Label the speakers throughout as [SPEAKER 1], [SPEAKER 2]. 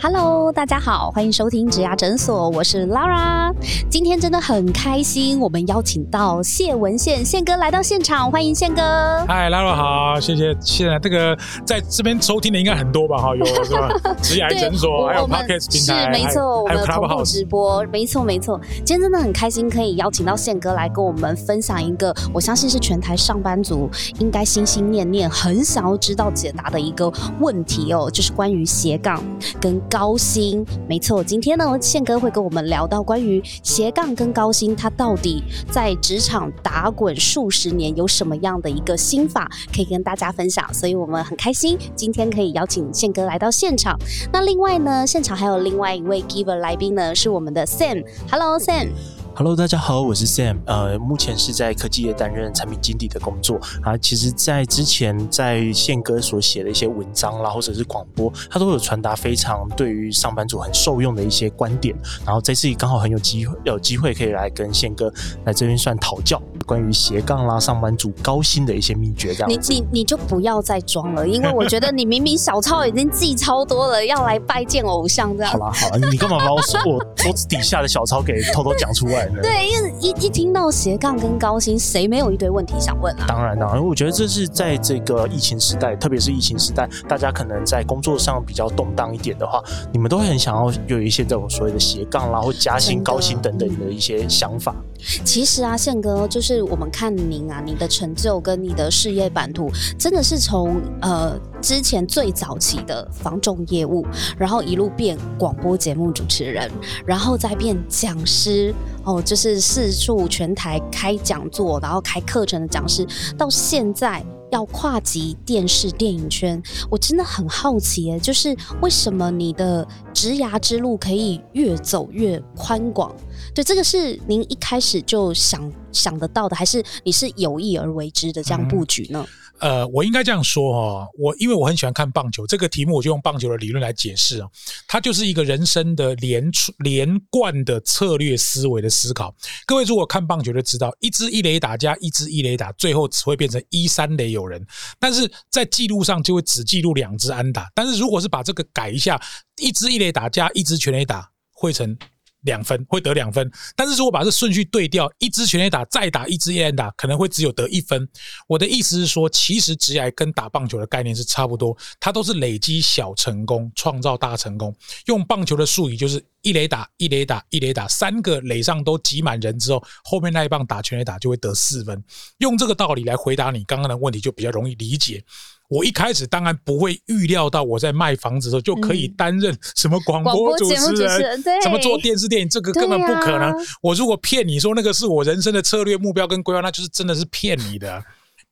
[SPEAKER 1] ！Hello，大家好，欢迎收听植牙诊所，我是 Lara。今天真的很开心，我们邀请到谢文宪宪哥来到现场，欢迎宪哥。
[SPEAKER 2] 嗨，Lara 好，谢谢。现在这个在这边收听的应该很多吧？哈，有是吧？植牙诊所，还有 Podcast 平台，
[SPEAKER 1] 是没错，
[SPEAKER 2] 还有 Clubhouse
[SPEAKER 1] 直播，没错没错。今天真的很开心，可以邀请到宪哥来跟我们分享一个，我相信是全台上班族应该心心念念、很想要知道解答的一个问题哦，就是关于斜杠跟。高薪，没错。今天呢，宪哥会跟我们聊到关于斜杠跟高薪，他到底在职场打滚数十年有什么样的一个心法可以跟大家分享。所以我们很开心今天可以邀请宪哥来到现场。那另外呢，现场还有另外一位 giver 来宾呢，是我们的 Sam。Hello Sam。
[SPEAKER 3] Hello，大家好，我是 Sam，呃，目前是在科技业担任产品经理的工作啊。其实，在之前在宪哥所写的一些文章啦，或者是广播，他都有传达非常对于上班族很受用的一些观点。然后这次刚好很有机会，有机会可以来跟宪哥来这边算讨教，关于斜杠啦、上班族高薪的一些秘诀。这样，
[SPEAKER 1] 你你你就不要再装了，因为我觉得你明明小抄已经记超多了，要来拜见偶像这样。
[SPEAKER 3] 好啦好啦，你干嘛把我我桌子底下的小抄给偷偷讲出来？
[SPEAKER 1] 对，因为一一听到斜杠跟高薪，谁没有一堆问题想问啊？
[SPEAKER 3] 当然当然，我觉得这是在这个疫情时代，特别是疫情时代，大家可能在工作上比较动荡一点的话，你们都会很想要有一些这种所谓的斜杠啦，或加薪、高薪等等的一些想法。
[SPEAKER 1] 其实啊，宪哥，就是我们看您啊，你的成就跟你的事业版图，真的是从呃之前最早期的防重业务，然后一路变广播节目主持人，然后再变讲师，哦，就是四处全台开讲座，然后开课程的讲师，到现在。要跨级电视电影圈，我真的很好奇，就是为什么你的职涯之路可以越走越宽广？对，这个是您一开始就想想得到的，还是你是有意而为之的这样布局呢？
[SPEAKER 2] 呃，我应该这样说哈，我因为我很喜欢看棒球，这个题目我就用棒球的理论来解释啊，它就是一个人生的连连贯的策略思维的思考。各位如果看棒球就知道，一支一垒打加一支一垒打，最后只会变成一三垒有人，但是在记录上就会只记录两支安打。但是如果是把这个改一下，一支一垒打加一支全垒打，会成。两分会得两分，但是如果把这顺序对调，一支全垒打再打一支夜打，可能会只有得一分。我的意思是说，其实直癌跟打棒球的概念是差不多，它都是累积小成功，创造大成功。用棒球的术语就是一垒打一垒打一垒打，三个垒上都挤满人之后，后面那一棒打全垒打就会得四分。用这个道理来回答你刚刚的问题，就比较容易理解。我一开始当然不会预料到我在卖房子的时候就可以担任什么广播主持人，什么做电视电影，这个根本不可能。我如果骗你说那个是我人生的策略目标跟规划，那就是真的是骗你的，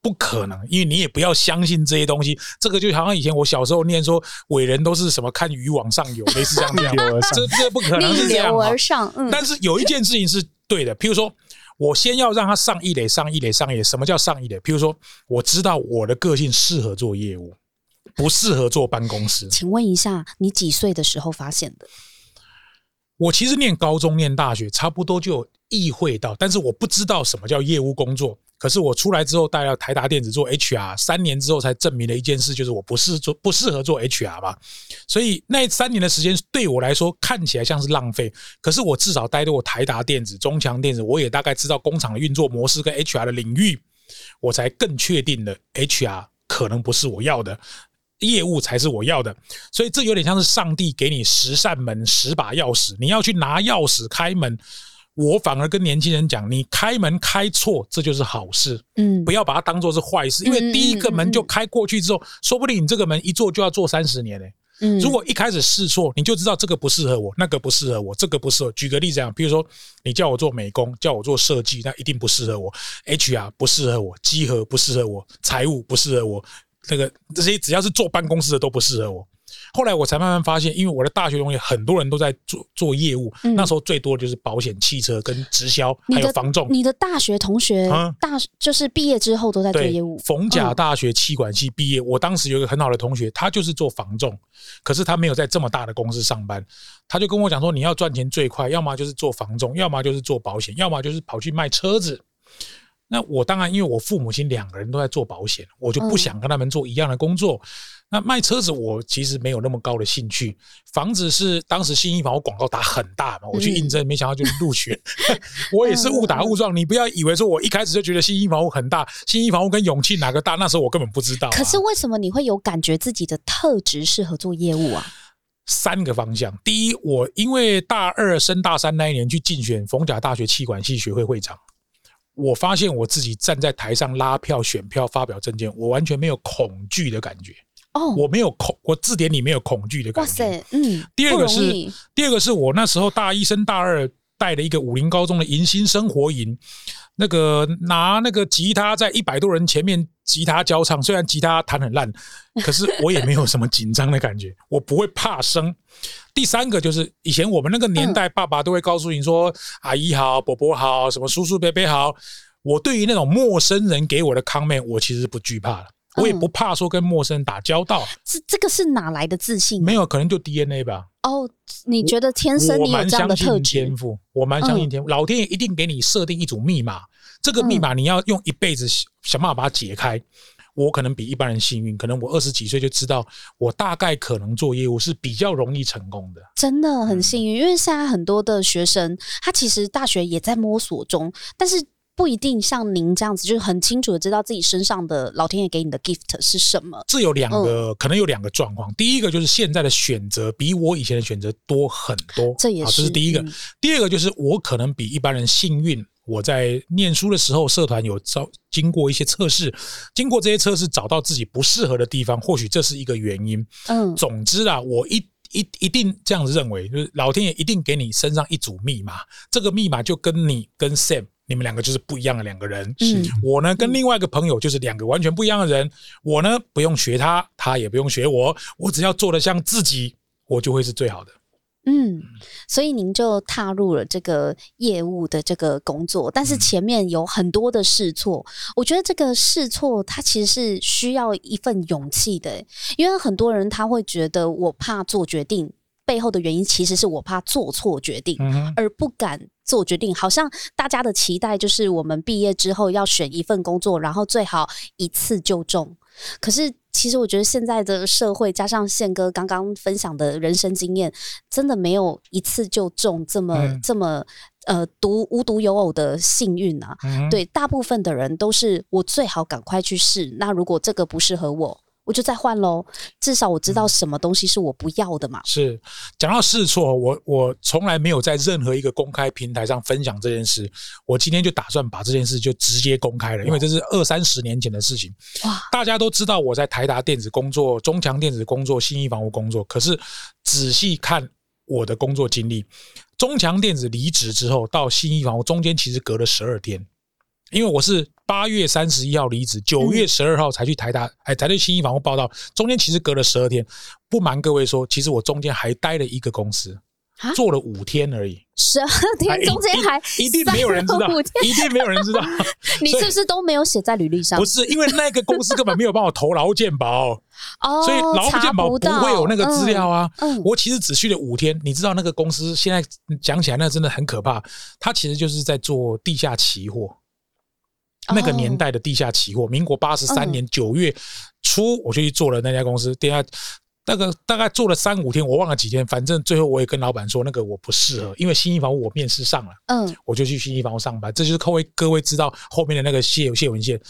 [SPEAKER 2] 不可能。因为你也不要相信这些东西。这个就好像以前我小时候念说伟人都是什么看鱼往上游，类似这样这样，这这不可能是这样。
[SPEAKER 1] 而上，
[SPEAKER 2] 但是有一件事情是对的，譬如说。我先要让他上一垒，上一垒，上一垒。什么叫上一垒？譬如说，我知道我的个性适合做业务，不适合做办公室。
[SPEAKER 1] 请问一下，你几岁的时候发现的？
[SPEAKER 2] 我其实念高中、念大学，差不多就意会到，但是我不知道什么叫业务工作。可是我出来之后，带了台达电子做 HR，三年之后才证明了一件事，就是我不是做不适合做 HR 吧。所以那三年的时间对我来说看起来像是浪费。可是我至少待过台达电子、中强电子，我也大概知道工厂的运作模式跟 HR 的领域，我才更确定了 HR 可能不是我要的，业务才是我要的。所以这有点像是上帝给你十扇门、十把钥匙，你要去拿钥匙开门。我反而跟年轻人讲，你开门开错，这就是好事。嗯，不要把它当做是坏事，因为第一个门就开过去之后，说不定你这个门一做就要做三十年嘞。嗯，如果一开始试错，你就知道这个不适合我，那个不适合我，这个不适合。举个例子讲，比如说你叫我做美工，叫我做设计，那一定不适合我。HR 不适合我，稽核不适合我，财务不适合我，那个这些只要是坐办公室的都不适合我。后来我才慢慢发现，因为我的大学同学很多人都在做做业务，
[SPEAKER 1] 嗯
[SPEAKER 2] 那时候最多的就是保险、汽车跟直销，还有房仲。
[SPEAKER 1] 你的大学同学
[SPEAKER 2] 啊
[SPEAKER 1] 大就是毕业之后都在做
[SPEAKER 2] 对
[SPEAKER 1] 业务，，
[SPEAKER 2] 逢甲
[SPEAKER 1] 嗯
[SPEAKER 2] 大学气管系毕业，我当时有一个很好的同学，他就是做房仲，可是他没有在这么大的公司上班，他就跟我讲说，你要赚钱最快，要么就是做房仲，要么就是做保险，要么就是跑去卖车子。那我当然，因为我父母亲两个人都在做保险，我就不
[SPEAKER 1] 嗯
[SPEAKER 2] 想跟他们做一样的工作。那卖车子我其实没有那么高的兴趣，房子是当时新一房屋广告打很大嘛，我去应征，没想到就录取。我也是误打误撞，你不要以为说我一开始就觉得新一房屋很大，新一房屋跟永庆哪个大，那时候我根本不知道啊、
[SPEAKER 1] 可是为什么你会有感觉自己的特质适合做业务啊？
[SPEAKER 2] 三个方向。第一，我因为大二升大三那一年去竞选逢甲大学气管系学会会长，我发现我自己站在台上拉票、选票、发表证件，我完全没有恐惧的感觉，
[SPEAKER 1] 哦，
[SPEAKER 2] 我没有恐，我字典里没有恐惧的感觉。
[SPEAKER 1] 哇塞，嗯，
[SPEAKER 2] 第二个是第二个是我那时候大一升大二带了一个武林高中的迎新生活营，那个拿那个吉他在一百多人前面吉他教唱，虽然吉他弹很烂，可是我也没有什么紧张的感觉，我不会怕生。第三个就是以前我们那个年代，爸爸都会告诉你说：“阿姨好，伯伯好，什么叔叔伯伯好。”我对于那种陌生人给我的 comment，我其实不惧怕的，我也不怕说跟陌生人打交道，
[SPEAKER 1] 这这个是哪来的自信？
[SPEAKER 2] 没有可能就 DNA 吧。
[SPEAKER 1] 哦，你觉得天生有这样
[SPEAKER 2] 相信
[SPEAKER 1] 的特质
[SPEAKER 2] 天？赋，我蛮相信天赋。老天爷一定给你设定一组密码，这个
[SPEAKER 1] 嗯
[SPEAKER 2] 密码你要用一辈子想想办法把它解开。我可能比一般人幸运，可能我二十几岁就知道，我大概可能做业务是比较容易成功的。
[SPEAKER 1] 真的
[SPEAKER 2] 嗯
[SPEAKER 1] 很幸运，因为现在很多的学生，他其实大学也在摸索中，但是不一定像您这样子，就是很清楚的知道自己身上的老天爷给你的 gift 是什么。
[SPEAKER 2] 这有两个，
[SPEAKER 1] 嗯
[SPEAKER 2] 可能有两个状况。第一个就是现在的选择比我以前的选择多很多，好
[SPEAKER 1] 这也是
[SPEAKER 2] 这是第一个。
[SPEAKER 1] 嗯
[SPEAKER 2] 第二个就是我可能比一般人幸运，我在念书的时候，社团有招经过一些测试，经过这些测试找到自己不适合的地方，或许这是一个原因。
[SPEAKER 1] 嗯，
[SPEAKER 2] 总之啊，我一一一定这样子认为，就是老天爷一定给你身上一组密码，这个密码就跟你跟 Sam。你们两个就是不一样的两个人。
[SPEAKER 1] 嗯
[SPEAKER 2] 我呢跟另外一个朋友就是两个完全不一样的人。我呢不用学他，他也不用学我，我只要做的像自己，我就会是最好的。
[SPEAKER 1] 嗯，所以您就踏入了这个业务的这个工作，但
[SPEAKER 2] 嗯
[SPEAKER 1] 是前面有很多的试错，我觉得这个试错它其实是需要一份勇气的，因为很多人他会觉得我怕做决定，背后的原因其实是我怕做错决定，
[SPEAKER 2] 嗯，
[SPEAKER 1] 而不敢做决定。好像大家的期待就是我们毕业之后要选一份工作，然后最好一次就中。可是其实我觉得现在的社会，加上宪哥刚刚分享的人生经验，真的没有一次就中这么、
[SPEAKER 2] 嗯
[SPEAKER 1] 这么呃独无独有偶的幸运啊。
[SPEAKER 2] 嗯，
[SPEAKER 1] 对，大部分的人都是我最好赶快去试。那如果这个不适合我，我就再换喽。至少我知
[SPEAKER 2] 嗯
[SPEAKER 1] 道什么东西是我不要的嘛。
[SPEAKER 2] 是讲到试错，我我从来没有在任何一个公开平台上分享这件事。我今天就打算把这件事就直接公开了，因为这是二三十年前的事情。
[SPEAKER 1] 哇，
[SPEAKER 2] 大家都知道我在台达电子工作、中强电子工作、新一房屋工作，可是仔细看我的工作经历，中强电子离职之后到新一房屋中间其实隔了十二天，因为我是八月三十一号离职，九月十二号才去台大，哎，才去新一房屋报道，中间其实隔了十二天。不瞒各位说，其实我中间还待了一个公司
[SPEAKER 1] 啊，
[SPEAKER 2] 做了五天而已。
[SPEAKER 1] 十二
[SPEAKER 2] 哎
[SPEAKER 1] 天中间还
[SPEAKER 2] 一一定没有人知道一定没有人知道。
[SPEAKER 1] 你是不是都没有写在履历上？
[SPEAKER 2] 不是因为那个公司根本没有帮我投劳健保，
[SPEAKER 1] 哦，
[SPEAKER 2] 所以劳
[SPEAKER 1] 查
[SPEAKER 2] 健保不
[SPEAKER 1] 到
[SPEAKER 2] 会有那个资料啊。
[SPEAKER 1] 嗯嗯
[SPEAKER 2] 我其实只去了五天，你知道那个公司现在讲起来那真的很可怕，它其实就是在做地下期货。那个年代的地下期货，民国八十三年九月初，我就去做了那家公司。地下那个大概做了三五天，我忘了几天，反正最后我也跟老板说，那个我不适合，因为新一房屋我面试上了，
[SPEAKER 1] 嗯，
[SPEAKER 2] 我就去新一房屋上班。这就是各位各位知道后面的那个谢谢文献。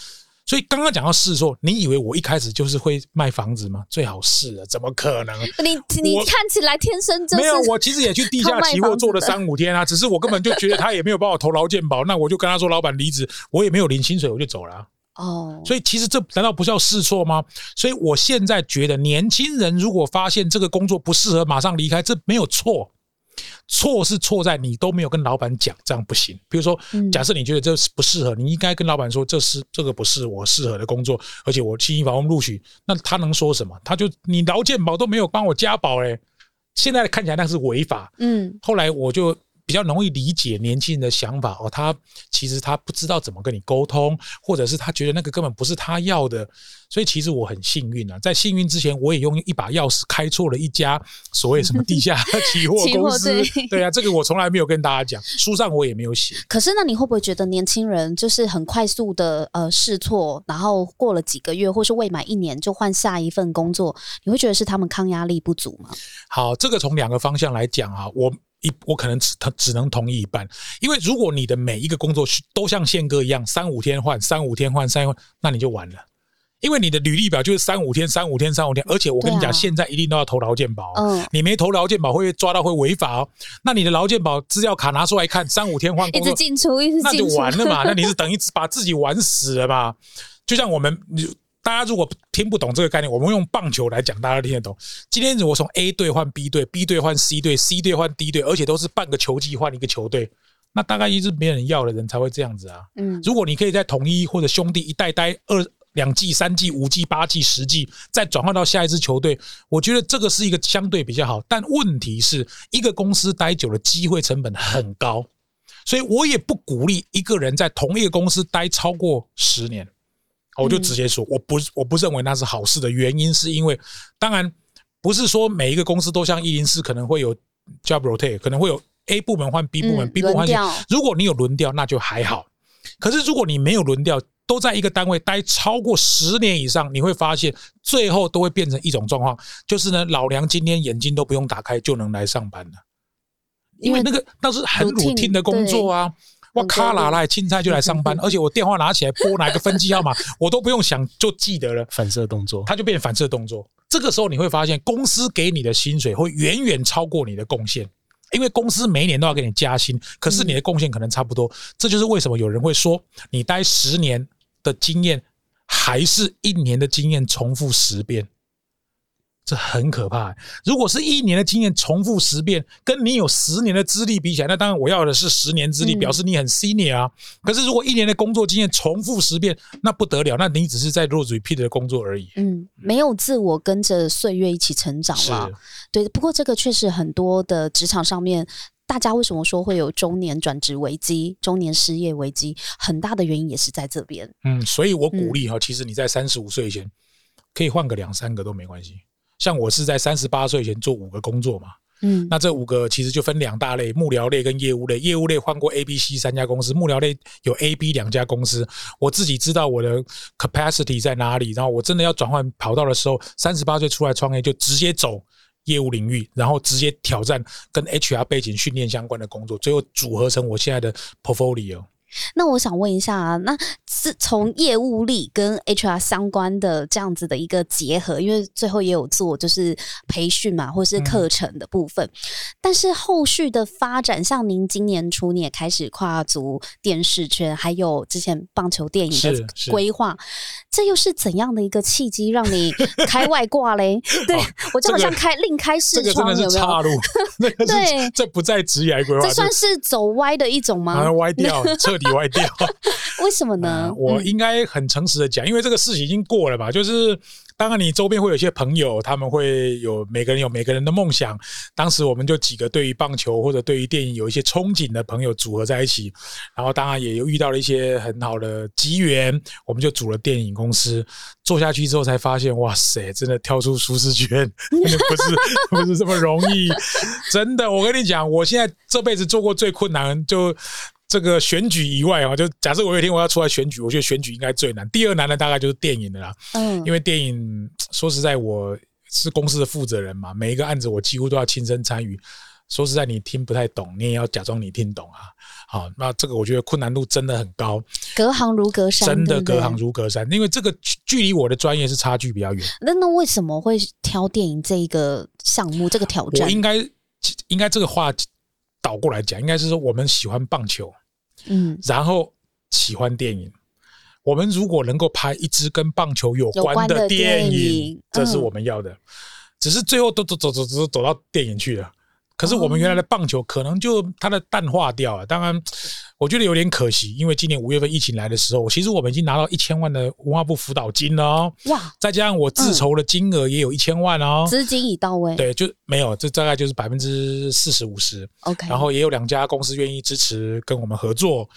[SPEAKER 2] 所以刚刚讲到试错，你以为我一开始就是会卖房子吗？最好是的，怎么可能？
[SPEAKER 1] 你你看起来天生就是
[SPEAKER 2] 没有，我其实也去地下期货做了三五天啊，只是我根本就觉得他也没有帮我投劳健保，那我就跟他说老板离职，我也没有领薪水，我就走了啊、
[SPEAKER 1] 哦，
[SPEAKER 2] 所以其实这难道不叫试错吗？所以我现在觉得，年轻人如果发现这个工作不适合，马上离开，这没有错。错是错在你都没有跟老板讲，这样不行。比如说，
[SPEAKER 1] 嗯
[SPEAKER 2] 假设你觉得这是不适合，你应该跟老板说，这是这个不是我适合的工作，而且我新一房录取，那他能说什么？他就你劳健保都没有帮我加保嘞，现在看起来那是违法。
[SPEAKER 1] 嗯
[SPEAKER 2] 后来我就比较容易理解年轻人的想法哦，他其实他不知道怎么跟你沟通，或者是他觉得那个根本不是他要的，所以其实我很幸运啊，在幸运之前，我也用一把钥匙开错了一家所谓什么地下期货
[SPEAKER 1] 期货
[SPEAKER 2] 公司
[SPEAKER 1] 对，
[SPEAKER 2] 对啊，这个我从来没有跟大家讲，书上我也没有写。
[SPEAKER 1] 可是，那你会不会觉得年轻人就是很快速的呃试错，然后过了几个月或是未满一年就换下一份工作，你会觉得是他们抗压力不足吗？
[SPEAKER 2] 好，这个从两个方向来讲啊，我一我可能只他只能同意一半，因为如果你的每一个工作都像宪哥一样，三五天换，三五天换，三那你就完了。因为你的履历表就是三五天、三五天、三五天，而且我跟你讲，
[SPEAKER 1] 啊
[SPEAKER 2] 现在一定都要投劳健保哦，
[SPEAKER 1] 嗯，
[SPEAKER 2] 你没投劳健保会被抓到会违法哦。那你的劳健保资料卡拿出来看，三五天换
[SPEAKER 1] 一直进出，一直
[SPEAKER 2] 那就，完了嘛。那你是 等于把自己玩死了嘛？就像我们，你大家如果听不懂这个概念，我们用棒球来讲，大家都听得懂。今天如果从 A 队换 B 队，B 队换 C 队，C 队换 D 队，而且都是半个球季换一个球队，那大概一直没人要的人才会这样子啊。
[SPEAKER 1] 嗯
[SPEAKER 2] 如果你可以在统一或者兄弟一代待二两季、三季、五季、八季、十季，再转换到下一支球队，我觉得这个是一个相对比较好。但问题是一个公司待久了，机会成本很高，所以我也不鼓励一个人在同一个公司待超过十年。我就直接说，我不我不认为那是好事的原因，是因为当然不是说每一个公司都像一零四可能会有 job rotate，可能会有 A 部门换 B 部门、
[SPEAKER 1] 嗯
[SPEAKER 2] b 部门换 C 如果你有轮调，那就还好。可是如果你没有轮调，都在一个单位待超过十年以上，你会发现最后都会变成一种状况，就是呢，老娘今天眼睛都不用打开就能来上班了，因为那个那是很 routine，routine 的工作啊。我
[SPEAKER 1] 很
[SPEAKER 2] 卡拉来青菜就来上班，而且我电话拿起来拨哪个分机号码，我都不用想就记得了。
[SPEAKER 3] 反射动作。
[SPEAKER 2] 它就变反射动作。这个时候你会发现，公司给你的薪水会远远超过你的贡献，因为公司每一年都要给你加薪，可是你的贡献可能差不多。这就是为什么有人会说，你待十年的经验，还是一年的经验重复十遍。这很可怕。如果是一年的经验重复十遍，跟你有十年的资历比起来，那当然我要的是十年资历，
[SPEAKER 1] 嗯
[SPEAKER 2] 表示你很 senior 啊。可是如果一年的工作经验重复十遍，那不得了，那你只是在做 repeat 的工作而已。
[SPEAKER 1] 嗯，没有自我跟着岁月一起成长
[SPEAKER 2] 是，
[SPEAKER 1] 了。对，不过这个确实很多的职场上面，大家为什么说会有中年转职危机、中年失业危机？很大的原因也是在这边。
[SPEAKER 2] 嗯，所以我鼓励哈，其实你在三十五岁以前可以换个两三个都没关系。像我是在三十八岁以前做五个工作嘛，
[SPEAKER 1] 嗯
[SPEAKER 2] 那这五个其实就分两大类：幕僚类跟业务类。业务类换过 A、B、C 三家公司，幕僚类有 A、B 两家公司。我自己知道我的 capacity 在哪里，然后我真的要转换跑道的时候，三十八岁出来创业就直接走业务领域，然后直接挑战跟 HR 背景训练相关的工作，最后组合成我现在的 portfolio。
[SPEAKER 1] 那我想问一下啊，那是从业务力跟 HR 相关的这样子的一个结合，因为最后也有做就是培训嘛，或是课程的部分。但是后续的发展，像您今年初你也开始跨足电视圈，还有之前棒球电影的规划，这又是怎样的一个契机让你开外挂嘞？对、我就好像
[SPEAKER 2] 这个
[SPEAKER 1] 开另开视窗，
[SPEAKER 2] 岔路，那个
[SPEAKER 1] 对
[SPEAKER 2] 是这不在职业规划，
[SPEAKER 1] 这算是走歪的一种吗？
[SPEAKER 2] 啊歪掉，彻底歪掉。
[SPEAKER 1] 为什么呢
[SPEAKER 2] 呃？我
[SPEAKER 1] 嗯
[SPEAKER 2] 应该很诚实的讲，因为这个事情已经过了吧。就是当然，你周边会有一些朋友，他们会有每个人有每个人的梦想。当时我们就几个对于棒球或者对于电影有一些憧憬的朋友组合在一起，然后当然也有遇到了一些很好的机缘，我们就组了电影公司。做下去之后才发现，哇塞，真的跳出舒适圈，真的不是不是这么容易。真的，我跟你讲，我现在这辈子做过最困难就。这个选举以外啊，就假设我有一天我要出来选举，我觉得选举应该最难。第二难的大概就是电影的啦，
[SPEAKER 1] 嗯
[SPEAKER 2] 因为电影说实在，我是公司的负责人嘛，每一个案子我几乎都要亲身参与。说实在，你听不太懂，你也要假装你听懂啊。好，那这个我觉得困难度真的很高，
[SPEAKER 1] 隔行如隔山，
[SPEAKER 2] 真的隔行如隔山，因为这个距距离我的专业是差距比较远。
[SPEAKER 1] 那那为什么会挑电影这一个项目这个挑战？
[SPEAKER 2] 我应该应该这个话倒过来讲，应该是说我们喜欢棒球，
[SPEAKER 1] 嗯
[SPEAKER 2] 然后喜欢电影。我们如果能够拍一支跟棒球有
[SPEAKER 1] 有关
[SPEAKER 2] 关的
[SPEAKER 1] 的电
[SPEAKER 2] 电
[SPEAKER 1] 影
[SPEAKER 2] 影，这是
[SPEAKER 1] 嗯
[SPEAKER 2] 我们要的。只是最后都走走走走走到电影去了，可是我们原来的棒球可能就它的淡化掉了。当然，我觉得有点可惜，因为今年五月份疫情来的时候，其实我们已经拿到一千万的文化部辅导金了哦。
[SPEAKER 1] 哇，
[SPEAKER 2] 再加上我自筹的金额也有一千万哦。
[SPEAKER 1] 资金已到位。
[SPEAKER 2] 对，就没有，这大概就是百分之四十五十。
[SPEAKER 1] OK，
[SPEAKER 2] 然后也有两家公司愿意支持跟我们合作。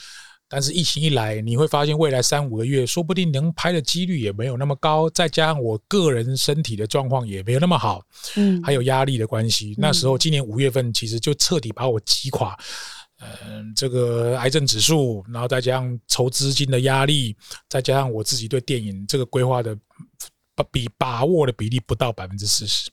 [SPEAKER 2] 但是疫情一来，你会发现未来三五个月，说不定能拍的几率也没有那么高。再加上我个人身体的状况也没有那么好，
[SPEAKER 1] 嗯，
[SPEAKER 2] 还有压力的关系。那时候今年五月份其实就彻底把我击垮。嗯，这个癌症指数，然后再加上筹资金的压力，再加上我自己对电影这个规划的把比把握的比例不到百分之四十，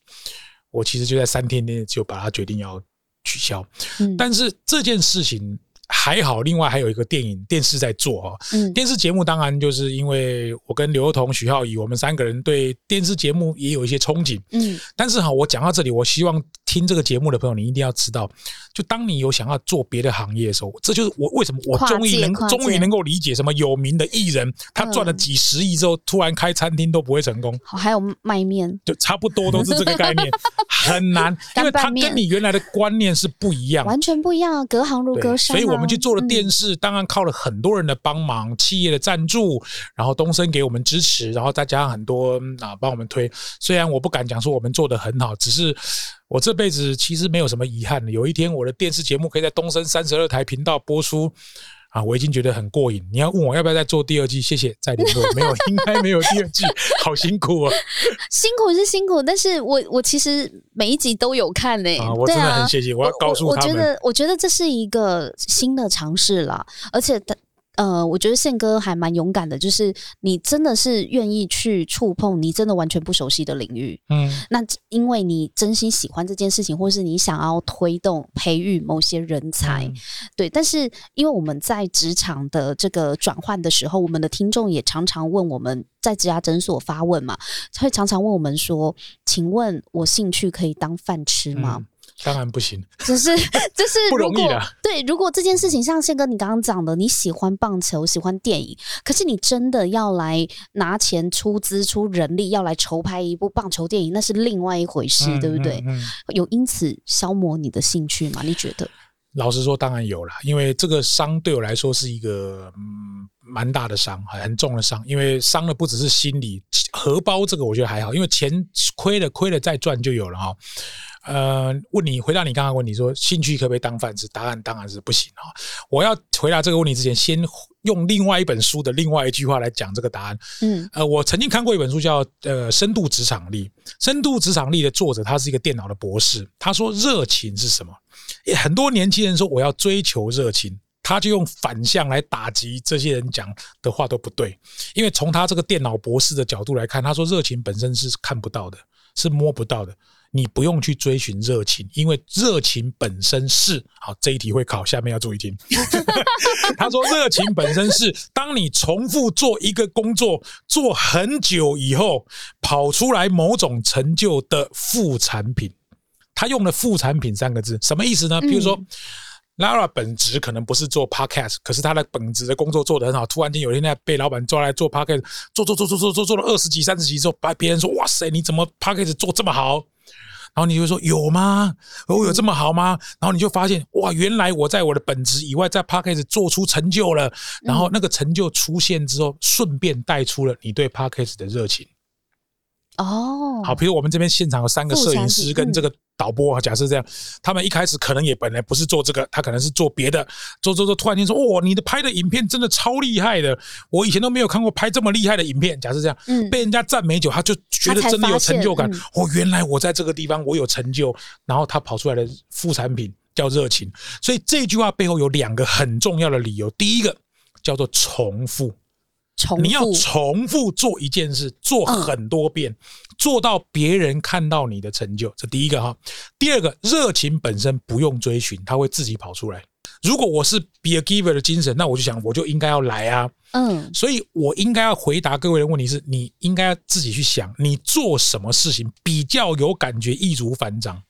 [SPEAKER 2] 我其实就在三天内就把它决定要取消。
[SPEAKER 1] 嗯
[SPEAKER 2] 但是这件事情还好，另外还有一个电影电视在做哈、
[SPEAKER 1] 嗯。
[SPEAKER 2] 电视节目当然就是因为我跟刘幼彤、许浩宇，我们三个人对电视节目也有一些憧憬。
[SPEAKER 1] 嗯。
[SPEAKER 2] 但是哈，我讲到这里，我希望听这个节目的朋友，你一定要知道，就当你有想要做别的行业的时候，这就是我为什么我
[SPEAKER 1] 跨
[SPEAKER 2] 终于能终于能够理解什么有名的艺人，他赚了
[SPEAKER 1] 嗯
[SPEAKER 2] 几十亿之后，突然开餐厅都不会成功。
[SPEAKER 1] 好，还有卖面，
[SPEAKER 2] 就差不多都是这个概念，很难，因为它
[SPEAKER 1] 干拌面
[SPEAKER 2] 跟你原来的观念是不一样。
[SPEAKER 1] 完全不一样啊，隔行如隔山啊。
[SPEAKER 2] 所以我们去做了电
[SPEAKER 1] 嗯
[SPEAKER 2] 视，当然靠了很多人的帮忙，企业的赞助，然后东升给我们支持，然后再加上很多嗯啊帮我们推。虽然我不敢讲说我们做的很好，只是我这辈子其实没有什么遗憾的。有一天我的电视节目可以在东升三十二台频道播出。啊，我已经觉得很过瘾。你要问我要不要再做第二季？谢谢，再联络。没有，应该没有第二季，好辛苦啊！
[SPEAKER 1] 辛苦是辛苦，但是我我其实每一集都有看呢、
[SPEAKER 2] 啊，我真的很谢谢，我要告诉他
[SPEAKER 1] 我觉。得我觉得这是一个新的尝试了，而且的。呃，我觉得宪哥还蛮勇敢的，就是你真的是愿意去触碰你真的完全不熟悉的领域。
[SPEAKER 2] 嗯，
[SPEAKER 1] 那因为你真心喜欢这件事情，或是你想要推动培育某些人才，
[SPEAKER 2] 嗯
[SPEAKER 1] 对。但是因为我们在职场的这个转换的时候，我们的听众也常常问我们在职涯诊所发问嘛，会常常问我们说：“请问我兴趣可以当饭吃吗？”
[SPEAKER 2] 嗯当然不行。
[SPEAKER 1] 只是 就是
[SPEAKER 2] 不容易
[SPEAKER 1] 如果
[SPEAKER 2] 啦
[SPEAKER 1] 对，如果这件事情像宪哥你刚刚讲的，你喜欢棒球，喜欢电影，可是你真的要来拿钱出资出人力，要来筹拍一部棒球电影，那是另外一回事，
[SPEAKER 2] 嗯
[SPEAKER 1] 对不对？
[SPEAKER 2] 嗯嗯
[SPEAKER 1] 有因此消磨你的兴趣吗？你觉得？
[SPEAKER 2] 老实说，当然有啦，因为这个伤对我来说是一个嗯蛮大的伤，很很重的伤。因为伤的不只是心理，荷包这个我觉得还好，因为钱亏了亏了再赚就有了哈、呃，问你回答你刚刚问题说兴趣可不可以当饭吃？答案当然是不行哈、我要回答这个问题之前，先用另外一本书的另外一句话来讲这个答案。
[SPEAKER 1] 嗯
[SPEAKER 2] 呃，我曾经看过一本书叫《呃深度职场力》，《深度职场力》的作者他是一个电脑的博士，他说热情是什么？很多年轻人说我要追求热情，他就用反向来打击这些人讲的话都不对，因为从他这个电脑博士的角度来看，他说热情本身是看不到的，是摸不到的。你不用去追寻热情，因为热情本身是好。这一题会考，下面要注意听。他说，热情本身是当你重复做一个工作做很久以后，跑出来某种成就的副产品。他用了“副产品”三个字，什么意思呢？比如说。Lara 本职可能不是做 podcast，可是他的本职的工作做得很好。突然间有一天被老板抓来做 podcast，做做做做做做做了二十几、三十集之后，把别人说：“哇塞，你怎么 podcast 做这么好？”然后你就说：“有吗？我有这么好吗？”然后你就发现，哇，原来我在我的本职以外，在 p a c k a g e 做出成就了。然后那个成就出现之后，顺便带出了你对 p a c k a g e 的热情。
[SPEAKER 1] 哦，
[SPEAKER 2] 好，比如我们这边现场有三个摄影师跟这个导播啊，假设这样，他们一开始可能也本来不是做这个，他可能是做别的，做做做，突然间说，哇，你的拍的影片真的超厉害的，我以前都没有看过拍这么厉害的影片。假设这样，
[SPEAKER 1] 嗯
[SPEAKER 2] 被人家赞美久，他就觉得真的有成就感
[SPEAKER 1] 嗯。
[SPEAKER 2] 哦，原来我在这个地方我有成就，然后他跑出来的副产品叫热情。所以这句话背后有两个很重要的理由，第一个叫做重复。
[SPEAKER 1] 重
[SPEAKER 2] 你要重复做一件事，做很多遍，做到别人看到你的成就，这第一个哈。第二个，热情本身不用追寻，它会自己跑出来。如果我是 be a giver 的精神，那我就想，我就应该要来啊。
[SPEAKER 1] 嗯
[SPEAKER 2] 所以我应该要回答各位的问题是：你应该要自己去想，你做什么事情比较有感觉，易如反掌。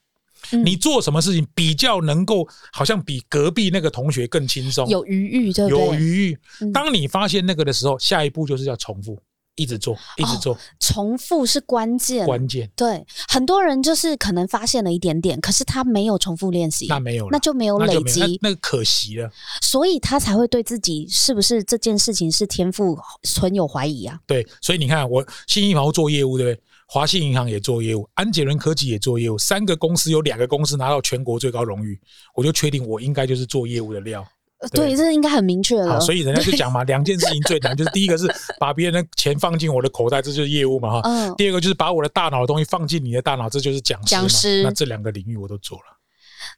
[SPEAKER 1] 嗯
[SPEAKER 2] 你做什么事情比较能够，好像比隔壁那个同学更轻松，
[SPEAKER 1] 有余裕，对不对？
[SPEAKER 2] 有余裕
[SPEAKER 1] 嗯。
[SPEAKER 2] 当你发现那个的时候，下一步就是要重复。一直做，一直做，
[SPEAKER 1] 重复是关键。
[SPEAKER 2] 关键
[SPEAKER 1] 对，很多人就是可能发现了一点点，可是他没有重复练习，
[SPEAKER 2] 那没有了，
[SPEAKER 1] 那就没有累积，
[SPEAKER 2] 那个可惜了。
[SPEAKER 1] 所以他才会对自己是不是这件事情是天赋存有怀疑啊。
[SPEAKER 2] 对，所以你看，我新一毛做业务，对不对？华信银行也做业务，安捷伦科技也做业务，三个公司有两个公司拿到全国最高荣誉，我就确定我应该就是做业务的料。
[SPEAKER 1] 呃
[SPEAKER 2] 对
[SPEAKER 1] 对，这应该很明确了
[SPEAKER 2] 好，。所以人家就讲嘛，两件事情最难，就是第一个是把别人的钱放进我的口袋，这就是业务嘛哈。
[SPEAKER 1] 嗯，
[SPEAKER 2] 第二个就是把我的大脑的东西放进你的大脑，这就是讲师嘛。
[SPEAKER 1] 讲师
[SPEAKER 2] 那这两个领域我都做了，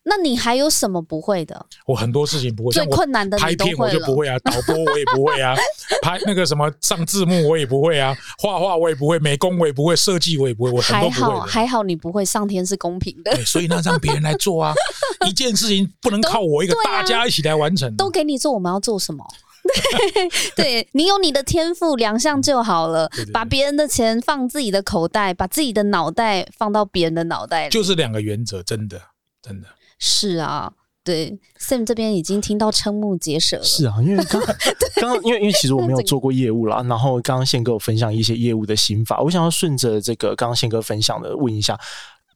[SPEAKER 1] 那你还有什么不会的？
[SPEAKER 2] 我很多事情不会，
[SPEAKER 1] 最困难的你
[SPEAKER 2] 拍片我。就不会啊，导播我也不会啊，拍那个什么上字幕我也不会啊，画画我也不会，美工我也不会，设计我也不会，我很
[SPEAKER 1] 还好。还好，你不会，上天是公平的，
[SPEAKER 2] 对，所以那让别人来做啊，一件事情不能靠我一个，大家一起来完成。
[SPEAKER 1] 都给你做，我们要做什么？对你有你的天赋，两项就好了
[SPEAKER 2] 对对。对
[SPEAKER 1] 把别人的钱放自己的口袋，把自己的脑袋放到别人的脑袋里。
[SPEAKER 2] 就是两个原则，真的真的。
[SPEAKER 1] 是啊，对，Sam 这边已经听到瞠目结舌了。
[SPEAKER 3] 是啊，因为刚 刚刚因为因为其实我没有做过业务啦，然后刚刚宪哥有分享一些业务的心法，我想要顺着这个刚刚宪哥分享的问一下。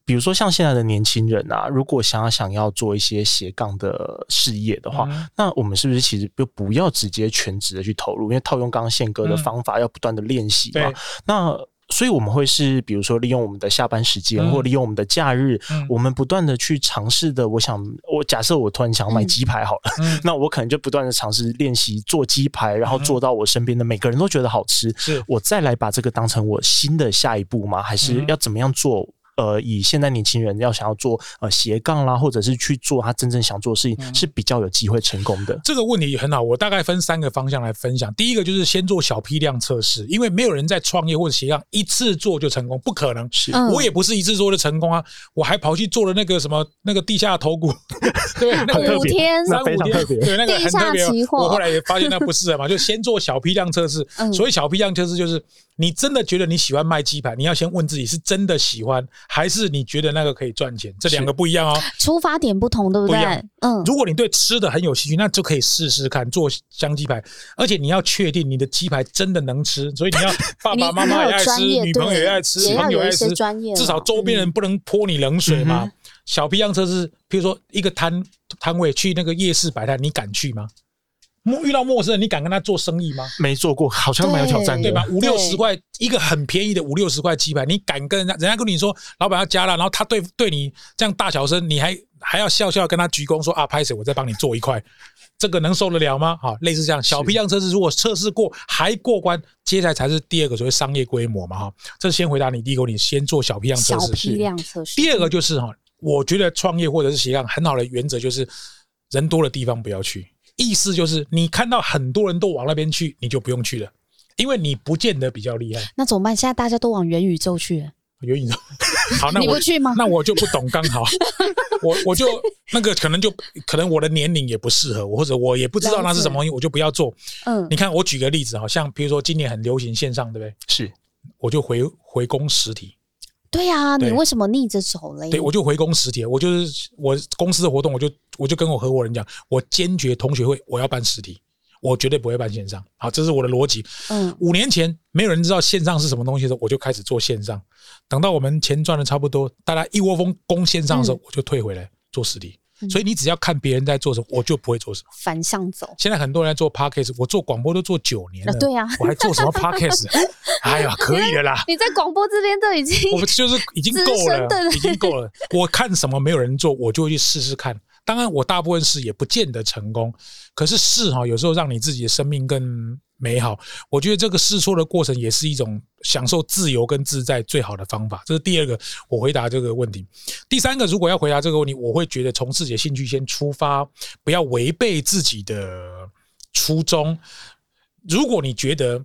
[SPEAKER 3] 比如说，像现在的年轻人啊，如果想要想要做一些斜杠的事业的话，
[SPEAKER 2] 嗯
[SPEAKER 3] 那我们是不是其实就不要直接全职的去投入？因为套用刚刚宪哥的
[SPEAKER 2] 嗯
[SPEAKER 3] 方法，要不断的练习嘛
[SPEAKER 2] 对。
[SPEAKER 3] 那所以我们会是，比如说利用我们的下班时间，
[SPEAKER 2] 嗯
[SPEAKER 3] 或利用我们的假日，
[SPEAKER 2] 嗯
[SPEAKER 3] 我们不断的去尝试的。我想，我假设我突然想买
[SPEAKER 1] 嗯
[SPEAKER 3] 鸡排好了，
[SPEAKER 2] 嗯，
[SPEAKER 3] 那我可能就不断的尝试练习做鸡排，然后做到我身边的每个人都觉得好吃，
[SPEAKER 2] 是
[SPEAKER 3] 我再来把这个当成我新的下一步吗？还是
[SPEAKER 2] 嗯
[SPEAKER 3] 要怎么样做？呃，以现在年轻人要想要做呃斜杠啦，或者是去做他真正想做的事情，
[SPEAKER 2] 嗯
[SPEAKER 3] 是比较有机会成功的。
[SPEAKER 2] 这个问题很好，我大概分三个方向来分享。第一个就是先做小批量测试，因为没有人在创业或者斜杠一次做就成功，不可能。
[SPEAKER 3] 是
[SPEAKER 1] 嗯
[SPEAKER 2] 我也不是一次做就成功啊，我还跑去做了那个什么那个地下头骨，对，那个
[SPEAKER 3] 很特别
[SPEAKER 2] 对，那个很特别我后来也发现那不是嘛，就先做小批量测试。
[SPEAKER 1] 嗯
[SPEAKER 2] 所以小批量测试，就是你真的觉得你喜欢卖鸡排，你要先问自己是真的喜欢，还是你觉得那个可以赚钱？这两个不一样哦。
[SPEAKER 1] 出发点不同，对不对
[SPEAKER 2] 不？
[SPEAKER 1] 嗯，
[SPEAKER 2] 如果你对吃的很有兴趣，那就可以试试看做香鸡排，而且你要确定你的鸡排真的能吃，所以你要 爸爸妈妈也爱吃，女朋友也
[SPEAKER 1] 对
[SPEAKER 2] 爱吃，朋友也爱吃，至少周边人不能泼你冷水嘛。
[SPEAKER 3] 嗯
[SPEAKER 2] 小批量测试，比如说一个摊摊位去那个夜市摆摊，你敢去吗？陌遇到陌生人，你敢跟他做生意吗？
[SPEAKER 3] 没做过，好像蛮有挑战的，
[SPEAKER 2] 对吧？五六十块一个很便宜的五六十块鸡排，你敢跟人家，人家跟你说老板要加了，然后他对对你这样大小声，你还还要笑笑跟他鞠躬说啊，拍谁我再帮你做一块，这个能受得了吗？好，类似这样小批量测试，如果测试过还过关，接下来才是第二个所谓商业规模嘛哈。这是先回答你第一个，你先做小批量测试。
[SPEAKER 1] 小批量测试。
[SPEAKER 2] 第二个就是哈，我觉得创业或者是斜杠很好的原则就是人多的地方不要去，意思就是你看到很多人都往那边去，你就不用去了，因为你不见得比较厉害。
[SPEAKER 1] 那怎么办？现在大家都往元宇宙去，
[SPEAKER 2] 有你说，好，那
[SPEAKER 1] 你
[SPEAKER 2] 我
[SPEAKER 1] 不去吗？
[SPEAKER 2] 那我就不懂，刚好 我我就那个可能就可能我的年龄也不适合我，或者我也不知道那是什么东西，我就不要做。
[SPEAKER 1] 嗯
[SPEAKER 2] 你看，我举个例子，好像比如说今年很流行线上，对不对？
[SPEAKER 3] 是
[SPEAKER 2] 我就回回攻实体，
[SPEAKER 1] 对呀、
[SPEAKER 2] 对
[SPEAKER 1] 你为什么逆着走嘞？
[SPEAKER 2] 对我就回攻实体，我就是我公司的活动，我就我就跟我合伙人讲，我坚决同学会我要办实体，我绝对不会办线上。好，这是我的逻辑。
[SPEAKER 1] 嗯，
[SPEAKER 2] 五年前没有人知道线上是什么东西的时候，我就开始做线上。等到我们钱赚的差不多，大家一窝蜂攻线上的时候，
[SPEAKER 1] 嗯
[SPEAKER 2] 我就退回来做实体。
[SPEAKER 1] 嗯
[SPEAKER 2] 所以你只要看别人在做什么，我就不会做什么。
[SPEAKER 1] 反向走。
[SPEAKER 2] 现在很多人在做 podcast，我做广播都做九年了，
[SPEAKER 1] 啊对呀
[SPEAKER 2] 我还做什么 podcast？哎呀，可以的啦。
[SPEAKER 1] 你在广播这边都已经
[SPEAKER 2] 我们就是已经够了，已经够了。我看什么没有人做，我就会去试试看。当然，我大部分试也不见得成功，可是试哈，有时候让你自己的生命更美好。我觉得这个试错的过程也是一种享受自由跟自在最好的方法。这是第二个，我回答这个问题。第三个，如果要回答这个问题，我会觉得从自己的兴趣先出发，不要违背自己的初衷。如果你觉得，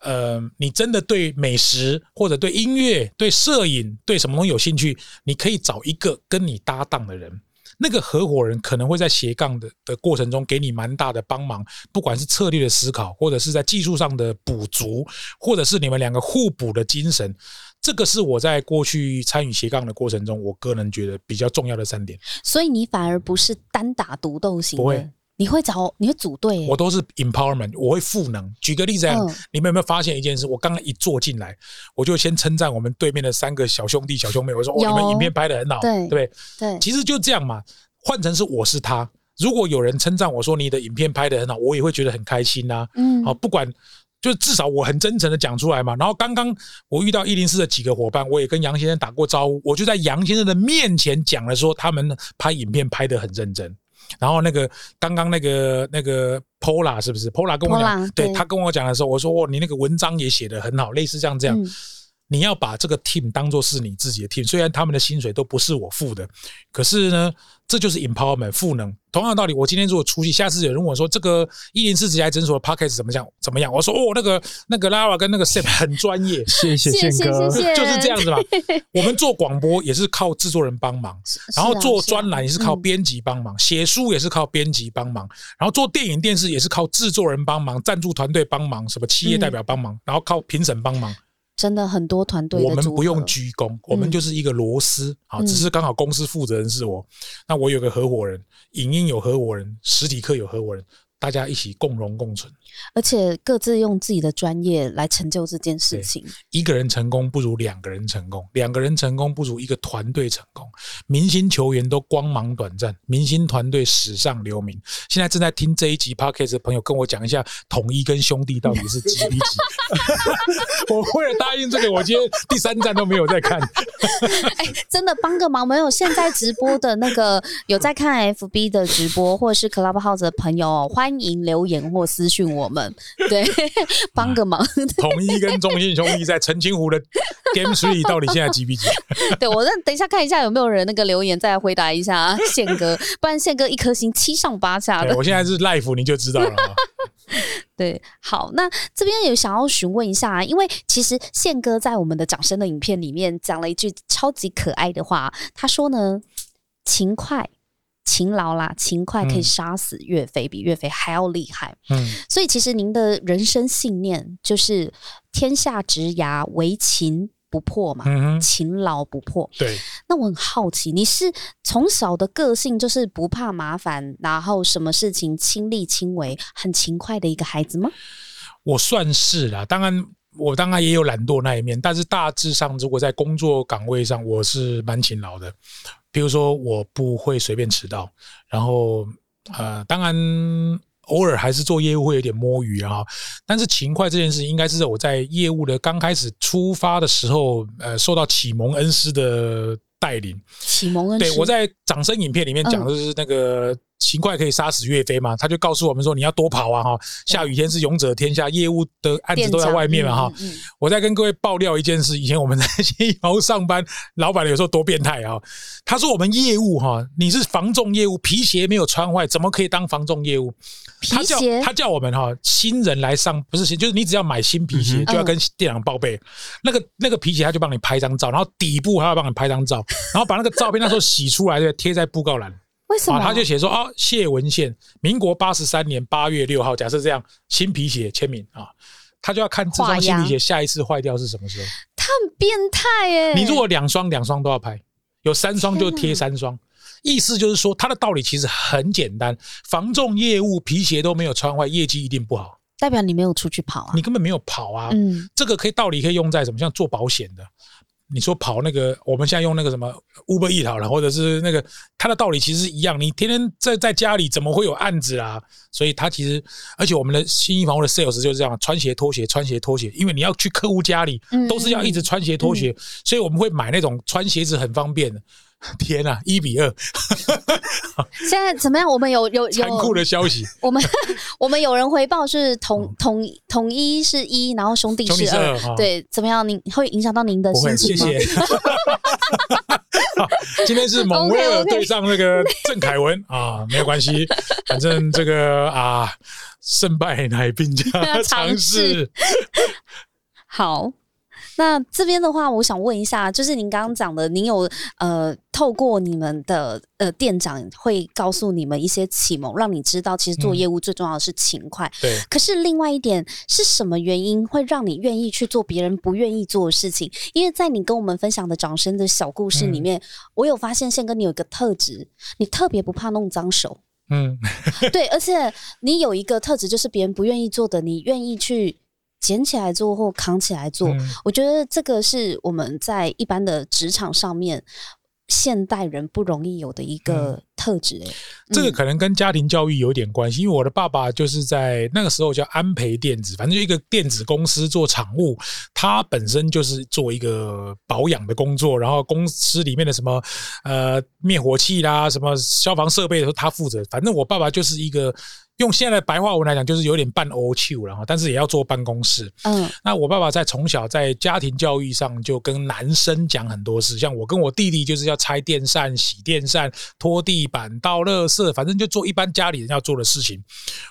[SPEAKER 2] 呃，你真的对美食或者对音乐、对摄影、对什么东西有兴趣，你可以找一个跟你搭档的人。那个合伙人可能会在斜杠的的过程中给你蛮大的帮忙，不管是策略的思考，或者是在技术上的补足，或者是你们两个互补的精神。这个是我在过去参与斜杠的过程中，我个人觉得比较重要的三点。
[SPEAKER 1] 所以你反而不是单打独斗型的，
[SPEAKER 2] 不会
[SPEAKER 1] 你会找你会组队耶，
[SPEAKER 2] 我都是 empowerment，我会赋能。举个例子啊，
[SPEAKER 1] 嗯
[SPEAKER 2] 你们有没有发现一件事？我刚刚一坐进来，我就先称赞我们对面的三个小兄弟、小兄妹，我说：“哦，你们影片拍的很好，
[SPEAKER 1] 对
[SPEAKER 2] 对不对？”
[SPEAKER 1] 对，
[SPEAKER 2] 其实就这样嘛，换成是我是他。如果有人称赞我说你的影片拍的很好，我也会觉得很开心呐、
[SPEAKER 1] 嗯
[SPEAKER 2] 好，不管就至少我很真诚的讲出来嘛。然后刚刚我遇到一零四的几个伙伴，我也跟杨先生打过招呼，我就在杨先生的面前讲了说他们拍影片拍的很认真。然后那个刚刚那个那个 Pola 是不是？Pola 跟我讲，对
[SPEAKER 1] 对。
[SPEAKER 2] 他跟我讲的时候，我说哦，你那个文章也写的很好，类似这样这样。
[SPEAKER 1] 嗯
[SPEAKER 2] 你要把这个 team 当做是你自己的 team，虽然他们的薪水都不是我付的，可是呢，这就是 empowerment 赋能。同样的道理，我今天如果出去，下次有人问我说这个一零四职业诊所的 p o c k e t 怎么样？怎么样，我说哦，那个那个 Lara 跟那个 Sam 很专业，
[SPEAKER 3] 谢谢
[SPEAKER 1] 谢谢
[SPEAKER 3] 宪哥，
[SPEAKER 1] 谢谢，
[SPEAKER 2] 就是这样子嘛。我们做广播也是靠制作人帮忙，然后做专栏也是靠
[SPEAKER 1] 嗯
[SPEAKER 2] 编辑帮忙，写书也是靠编辑帮忙，然后做电影电视也是靠制作人帮忙、赞助团队帮忙、什么企业代表帮忙，然后靠评审帮忙。
[SPEAKER 1] 真的很多团队
[SPEAKER 2] 我们不用鞠躬，我们就是一个螺丝啊，
[SPEAKER 1] 嗯。
[SPEAKER 2] 只是刚好公司负责人是我，那我有个合伙人，影音有合伙人，实体课有合伙人，大家一起共荣共存。
[SPEAKER 1] 而且各自用自己的专业来成就这件事情。
[SPEAKER 2] 一个人成功不如两个人成功，两个人成功不如一个团队成功。明星球员都光芒短暂，明星团队史上留名。现在正在听这一集 podcast 的朋友，跟我讲一下统一跟兄弟到底是几比几？我为了答应这个，我今天第三站都没有在看。
[SPEAKER 1] 哎真的帮个忙，没有现在直播的那个有在看 FB 的直播或者是 Clubhouse 的朋友哦，欢迎留言或私讯我们，对，帮个忙。
[SPEAKER 2] 统一跟中信兄弟在澄清湖的 Game Three 到底现在几比几？
[SPEAKER 1] 对我那等一下看一下有没有人那个留言再回答一下啊，宪哥，不然宪哥一颗星七上八下的。
[SPEAKER 2] 我现在是 life，你就知道了啊。
[SPEAKER 1] 对，好，那这边有想要询问一下啊，因为其实宪哥在我们的掌声的影片里面讲了一句超级可爱的话，他说呢，勤快。勤劳啦，勤快可以
[SPEAKER 2] 嗯
[SPEAKER 1] 杀死岳飞，比岳飞还要厉害。
[SPEAKER 2] 嗯，
[SPEAKER 1] 所以其实您的人生信念就是天下之牙唯勤不破嘛，勤劳不破。
[SPEAKER 2] 对，
[SPEAKER 1] 那我很好奇，你是从小的个性就是不怕麻烦，然后什么事情亲力亲为，很勤快的一个孩子吗？
[SPEAKER 2] 我算是啦。当然，我当然也有懒惰那一面，但是大致上，如果在工作岗位上，我是蛮勤劳的。比如说，我不会随便迟到，然后呃，当然偶尔还是做业务会有点摸鱼啊。但是勤快这件事，应该是我在业务的刚开始出发的时候，呃，受到启蒙恩师的带领。
[SPEAKER 1] 启蒙恩师
[SPEAKER 2] 对我在掌声影片里面讲
[SPEAKER 1] 嗯
[SPEAKER 2] 的就是那个勤快可以杀死岳飞嘛，他就告诉我们说你要多跑啊哈，下雨天是勇者天下，业务的案子都在外面嘛哈。
[SPEAKER 1] 嗯嗯嗯
[SPEAKER 2] 我在跟各位爆料一件事，以前我们在新一房屋上班，老板有时候多变态啊！他说我们业务哈，你是防重业务，皮鞋没有穿坏，怎么可以当防重业务？他叫
[SPEAKER 1] 皮鞋
[SPEAKER 2] 他叫我们哈新人来上，不是新，就是你只要买新皮鞋，
[SPEAKER 3] 嗯
[SPEAKER 2] 就要跟店长报备。那个那个皮鞋他就帮你拍张照，然后底部还要帮你拍张照，然后把那个照片那时候洗出来的贴在布告栏。啊，
[SPEAKER 1] 为什么？
[SPEAKER 2] 他就写说啊，谢文宪，民国八十三年八月六号，假设这样，新皮鞋签名啊，他就要看这双新皮鞋下一次坏掉是什么时候。
[SPEAKER 1] 他很变态耶！
[SPEAKER 2] 你如果两双两双都要拍，有三双就贴三双。意思就是说，它的道理其实很简单，防重业务皮鞋都没有穿坏，业绩一定不好，
[SPEAKER 1] 代表你没有出去跑啊
[SPEAKER 2] 你？根本没有跑啊。
[SPEAKER 1] 嗯，
[SPEAKER 2] 这个可以道理可以用在什么？像做保险的，你说跑那个，我们现在用那个什么 Uber E 好了，或者是那个，它的道理其实是一样。你天天在在家里怎么会有案子啊？所以它其实，而且我们的新衣房屋的 sales 就是这样，穿鞋拖鞋，穿鞋拖鞋，因为你要去客户家里
[SPEAKER 1] 嗯，
[SPEAKER 2] 都是要一直穿鞋拖鞋，所以我们会买那种穿鞋子很方便的。天啊，一比二，
[SPEAKER 1] 现在怎么样？我们有有有
[SPEAKER 2] 残酷，的消息，
[SPEAKER 1] 我们我们有人回报是统统统一是一，然后兄弟是二。对，怎么样？您会影响到您的心情吗？
[SPEAKER 2] 今天是蒙威尔对上那个郑凯文。啊，没有关系，反正这个啊，胜败乃兵家
[SPEAKER 1] 尝
[SPEAKER 2] 常
[SPEAKER 1] 试。
[SPEAKER 2] 事。
[SPEAKER 1] 好，那这边的话，我想问一下，就是您刚刚讲的，您有呃透过你们的呃店长会告诉你们一些启蒙，让你知道其实做
[SPEAKER 2] 嗯
[SPEAKER 1] 业务最重要的是勤快。
[SPEAKER 2] 对，
[SPEAKER 1] 可是另外一点是什么原因会让你愿意去做别人不愿意做的事情？因为在你跟我们分享的掌声的小故事里
[SPEAKER 2] 嗯
[SPEAKER 1] 面，我有发现宪哥你有一个特质，你特别不怕弄脏手。
[SPEAKER 2] 嗯，
[SPEAKER 1] 对，而且你有一个特质，就是别人不愿意做的，你愿意去捡起来做或扛起来做。
[SPEAKER 2] 嗯
[SPEAKER 1] 我觉得这个是我们在一般的职场上面，现代人不容易有的一个特质、欸。嗯
[SPEAKER 2] 这个可能跟家庭教育有点关系，因为我的爸爸就是在那个时候叫安培电子，反正就一个电子公司做厂务，他本身就是做一个保养的工作，然后公司里面的什么呃灭火器啦、什么消防设备都他负责。反正我爸爸就是一个用现在的白话文来讲，就是有点半 O Q，然后但是也要坐办公室。
[SPEAKER 1] 嗯
[SPEAKER 2] 那我爸爸在从小在家庭教育上就跟男生讲很多事，像我跟我弟弟就是要拆电扇、洗电扇、拖地板、倒垃圾，反正就做一般家里人要做的事情。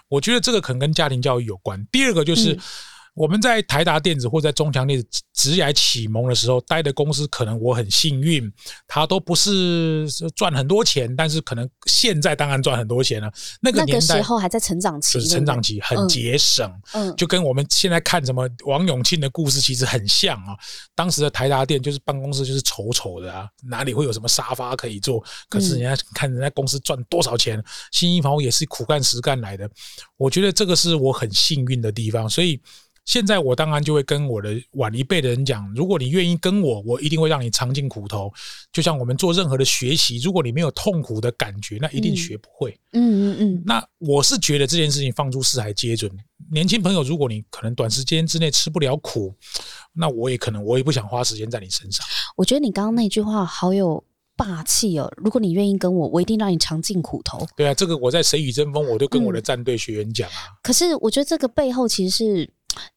[SPEAKER 2] 我觉得这个可能跟家庭教育有关。第二个就是。
[SPEAKER 1] 嗯
[SPEAKER 2] 我们在台达电子或在中强电子职业启蒙的时候，待的公司可能我很幸运，它都不是赚很多钱，但是可能现在当然赚很多钱了。那个
[SPEAKER 1] 时候还在成长期，
[SPEAKER 2] 是成长期，很
[SPEAKER 1] 嗯
[SPEAKER 2] 节省。
[SPEAKER 1] 嗯，
[SPEAKER 2] 就跟我们现在看什么王永庆的故事其实很像啊。当时的台达电就是办公室就是丑丑的啊，哪里会有什么沙发可以坐？可是人家看人家公司赚多少钱，新一房屋也是苦干实干来的。我觉得这个是我很幸运的地方，所以。现在我当然就会跟我的晚一辈的人讲，如果你愿意跟我，我一定会让你尝尽苦头。就像我们做任何的学习，如果你没有痛苦的感觉，那一定
[SPEAKER 1] 嗯
[SPEAKER 2] 学不会。
[SPEAKER 1] 嗯嗯嗯，
[SPEAKER 2] 那我是觉得这件事情放诸四海皆准。年轻朋友，如果你可能短时间之内吃不了苦，那我也可能我也不想花时间在你身上。
[SPEAKER 1] 我觉得你刚刚那句话好有霸气哦。如果你愿意跟我，我一定让你尝尽苦头。
[SPEAKER 2] 对啊，这个我在谁与争锋，我都跟我的
[SPEAKER 1] 嗯
[SPEAKER 2] 战队学员讲啊。
[SPEAKER 1] 可是我觉得这个背后其实是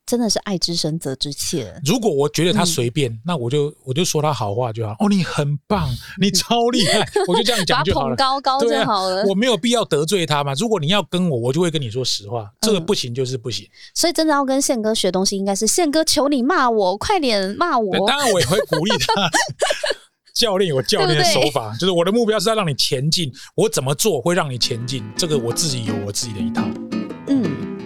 [SPEAKER 1] 真的是爱之深责之切。
[SPEAKER 2] 如果我觉得他
[SPEAKER 1] 嗯
[SPEAKER 2] 随便，那我就我就说他好话就好。哦，你很棒，你超厉害，我就这样讲就好了。
[SPEAKER 1] 高高就好了。
[SPEAKER 2] 我没有必要得罪他嘛。如果你要跟我，我就会跟你说实话。这个
[SPEAKER 1] 嗯
[SPEAKER 2] 不行就是不行。
[SPEAKER 1] 所以真的要跟宪哥学东西，应该是宪哥求你骂我，快点骂我。
[SPEAKER 2] 当然我也会鼓励他。教练有教练的手法，就是我的目标是要让你前进，我怎么做会让你前进，这个我自己有我自己的一套。